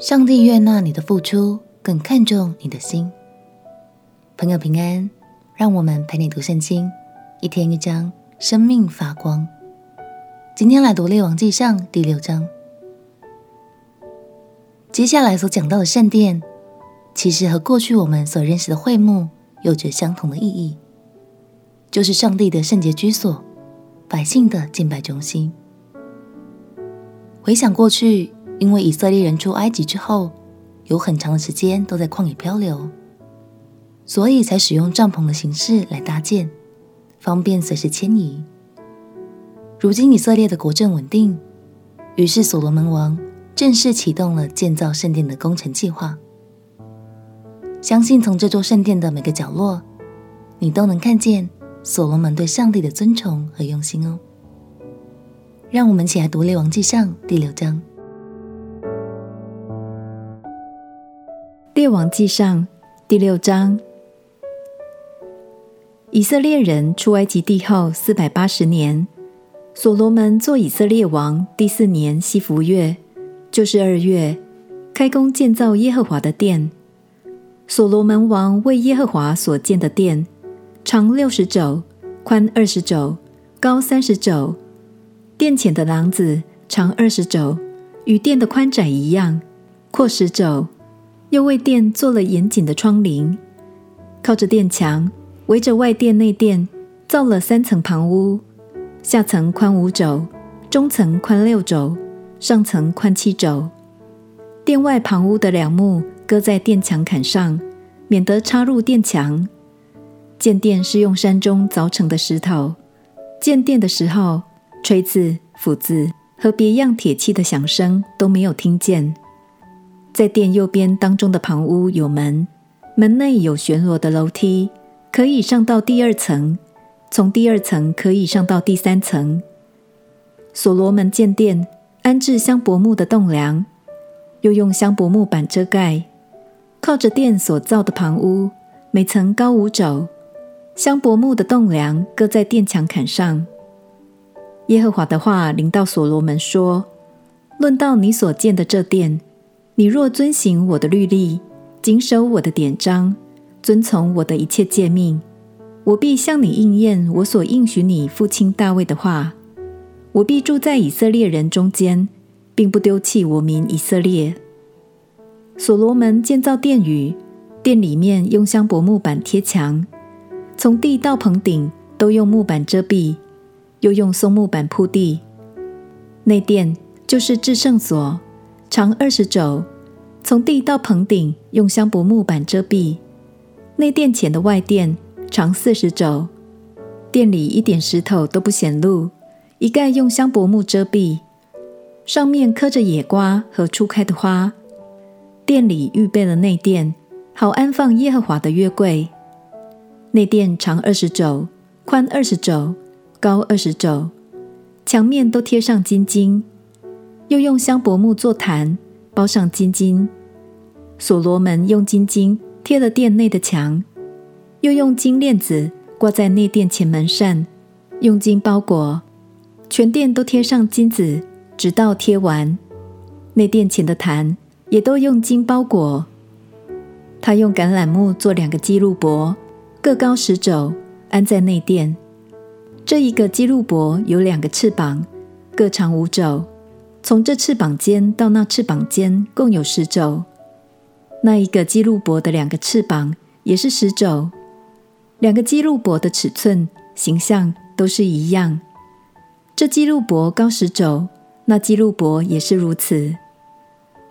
上帝悦纳你的付出，更看重你的心。朋友平安，让我们陪你读圣经，一天一章，生命发光。今天来读《列王纪上》第六章。接下来所讲到的圣殿，其实和过去我们所认识的会幕有着相同的意义，就是上帝的圣洁居所，百姓的敬拜中心。回想过去。因为以色列人出埃及之后，有很长的时间都在旷野漂流，所以才使用帐篷的形式来搭建，方便随时迁移。如今以色列的国政稳定，于是所罗门王正式启动了建造圣殿的工程计划。相信从这座圣殿的每个角落，你都能看见所罗门对上帝的尊崇和用心哦。让我们一起来读《列王纪上》第六章。列王记上第六章：以色列人出埃及地后四百八十年，所罗门做以色列王第四年西弗月，就是二月，开工建造耶和华的殿。所罗门王为耶和华所建的殿，长六十肘，宽二十肘，高三十肘。殿前的廊子长二十肘，与殿的宽窄一样，阔十肘。又为殿做了严谨的窗棂，靠着殿墙，围着外殿内殿，造了三层旁屋，下层宽五肘，中层宽六肘，上层宽七肘。殿外旁屋的梁木搁在殿墙坎上，免得插入殿墙。建殿是用山中凿成的石头。建殿的时候，锤子、斧子和别样铁器的响声都没有听见。在殿右边当中的旁屋有门，门内有旋螺的楼梯，可以上到第二层；从第二层可以上到第三层。所罗门建殿，安置香柏木的栋梁，又用香柏木板遮盖。靠着殿所造的旁屋，每层高五肘，香柏木的栋梁搁在殿墙坎上。耶和华的话临到所罗门说：“论到你所建的这殿。”你若遵行我的律例，谨守我的典章，遵从我的一切诫命，我必向你应验我所应许你父亲大卫的话。我必住在以色列人中间，并不丢弃我民以色列。所罗门建造殿宇，殿里面用香柏木板贴墙，从地到棚顶都用木板遮蔽，又用松木板铺地。内殿就是至圣所。长二十肘，从地到棚顶用香柏木板遮蔽。内殿前的外殿长四十肘，殿里一点石头都不显露，一概用香柏木遮蔽，上面刻着野瓜和初开的花。殿里预备了内殿，好安放耶和华的约柜。内殿长二十肘，宽二十肘，高二十肘，墙面都贴上金金。又用香柏木做坛，包上金金。所罗门用金金贴了殿内的墙，又用金链子挂在内殿前门扇，用金包裹，全殿都贴上金子，直到贴完。内殿前的坛也都用金包裹。他用橄榄木做两个基路伯，各高十肘，安在内殿。这一个基路伯有两个翅膀，各长五肘。从这翅膀尖到那翅膀尖共有十肘，那一个基路伯的两个翅膀也是十肘，两个基路伯的尺寸、形象都是一样。这基路伯高十肘，那基路伯也是如此。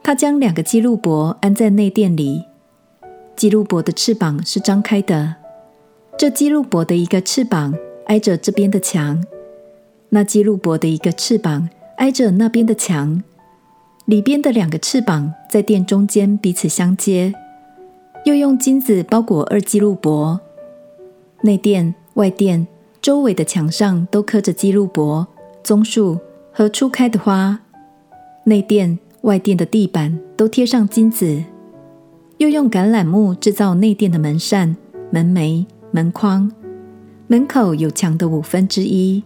他将两个基路伯安在内殿里，基路伯的翅膀是张开的，这基路伯的一个翅膀挨着这边的墙，那基路伯的一个翅膀。挨着那边的墙，里边的两个翅膀在殿中间彼此相接，又用金子包裹二基路伯。内殿、外殿周围的墙上都刻着基路伯、棕树和初开的花。内殿、外殿的地板都贴上金子，又用橄榄木制造内殿的门扇、门楣、门框，门口有墙的五分之一。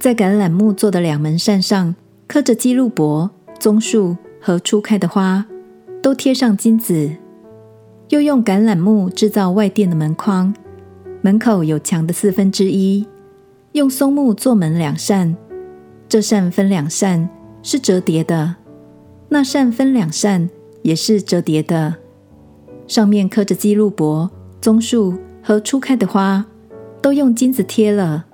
在橄榄木做的两门扇上刻着基路伯、棕树和初开的花，都贴上金子，又用橄榄木制造外殿的门框，门口有墙的四分之一，用松木做门两扇，这扇分两扇，是折叠的；那扇分两扇，也是折叠的。上面刻着基路伯、棕树和初开的花，都用金子贴了。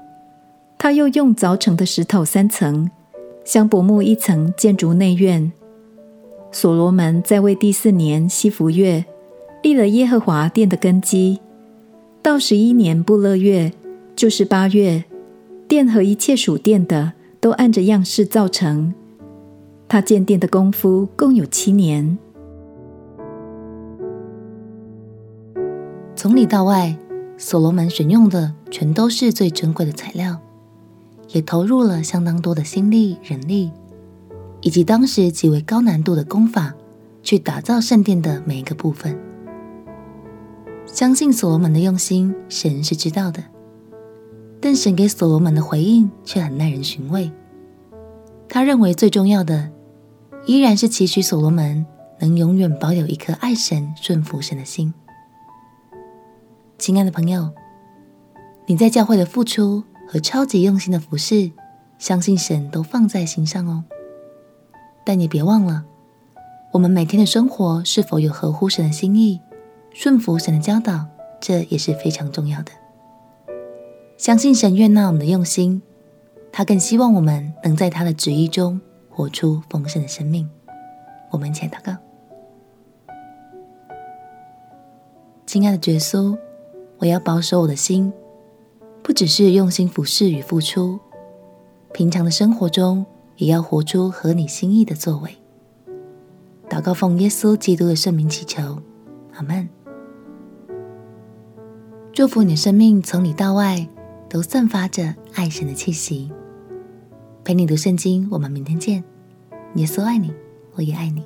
他又用凿成的石头三层，香柏木一层建筑内院。所罗门在位第四年西弗月，立了耶和华殿的根基。到十一年布勒月，就是八月，殿和一切属殿的都按着样式造成。他建殿的功夫共有七年。从里到外，所罗门选用的全都是最珍贵的材料，也投入了相当多的心力、人力。以及当时极为高难度的功法，去打造圣殿的每一个部分。相信所罗门的用心，神是知道的。但神给所罗门的回应却很耐人寻味。他认为最重要的，依然是期许所罗门能永远保有一颗爱神、顺服神的心。亲爱的朋友，你在教会的付出和超级用心的服侍，相信神都放在心上哦。但你别忘了，我们每天的生活是否有合乎神的心意，顺服神的教导，这也是非常重要的。相信神悦纳我们的用心，他更希望我们能在他的旨意中活出丰盛的生命。我们一起来祷告。亲爱的耶稣，我要保守我的心，不只是用心服侍与付出，平常的生活中。也要活出合你心意的作为。祷告奉耶稣基督的圣名祈求，阿门。祝福你生命从里到外都散发着爱神的气息。陪你读圣经，我们明天见。耶稣爱你，我也爱你。